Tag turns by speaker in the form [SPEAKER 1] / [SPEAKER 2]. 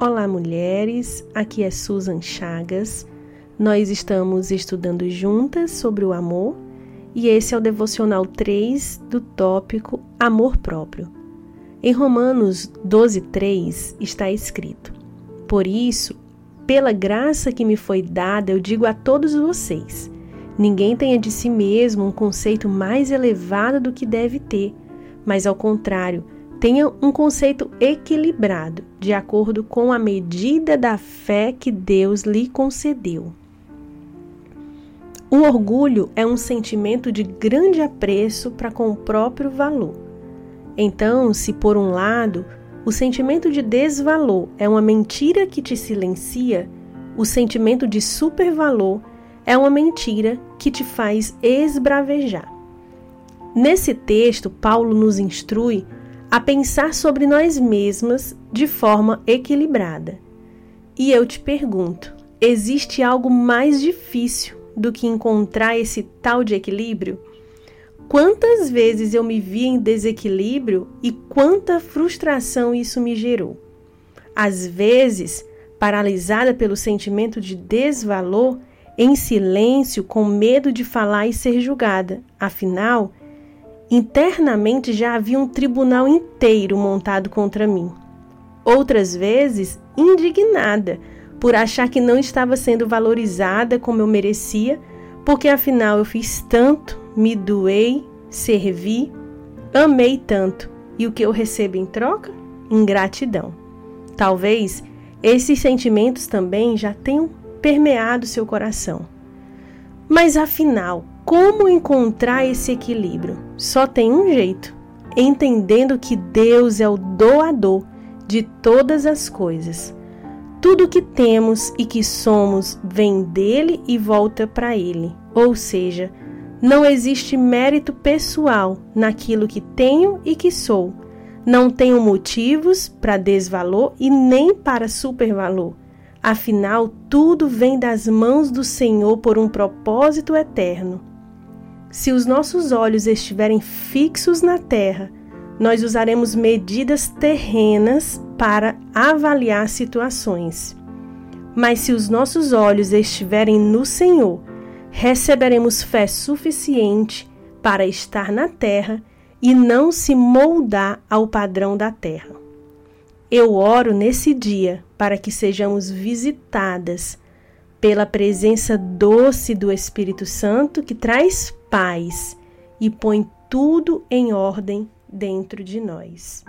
[SPEAKER 1] Olá, mulheres. Aqui é Susan Chagas. Nós estamos estudando juntas sobre o amor e esse é o devocional 3 do tópico Amor Próprio. Em Romanos 12:3 está escrito: Por isso, pela graça que me foi dada, eu digo a todos vocês: ninguém tenha de si mesmo um conceito mais elevado do que deve ter, mas ao contrário, tenha um conceito equilibrado, de acordo com a medida da fé que Deus lhe concedeu. O orgulho é um sentimento de grande apreço para com o próprio valor. Então, se por um lado o sentimento de desvalor é uma mentira que te silencia, o sentimento de supervalor é uma mentira que te faz esbravejar. Nesse texto, Paulo nos instrui a pensar sobre nós mesmas de forma equilibrada. E eu te pergunto: existe algo mais difícil do que encontrar esse tal de equilíbrio? Quantas vezes eu me vi em desequilíbrio e quanta frustração isso me gerou? Às vezes, paralisada pelo sentimento de desvalor, em silêncio, com medo de falar e ser julgada. Afinal, Internamente já havia um tribunal inteiro montado contra mim. Outras vezes, indignada por achar que não estava sendo valorizada como eu merecia, porque afinal eu fiz tanto, me doei, servi, amei tanto, e o que eu recebo em troca? Ingratidão. Talvez esses sentimentos também já tenham permeado seu coração. Mas afinal, como encontrar esse equilíbrio? Só tem um jeito: entendendo que Deus é o doador de todas as coisas. Tudo que temos e que somos vem dele e volta para ele. Ou seja, não existe mérito pessoal naquilo que tenho e que sou. Não tenho motivos para desvalor e nem para supervalor. Afinal, tudo vem das mãos do Senhor por um propósito eterno. Se os nossos olhos estiverem fixos na terra, nós usaremos medidas terrenas para avaliar situações. Mas se os nossos olhos estiverem no Senhor, receberemos fé suficiente para estar na terra e não se moldar ao padrão da terra. Eu oro nesse dia para que sejamos visitadas pela presença doce do Espírito Santo que traz paz e põe tudo em ordem dentro de nós.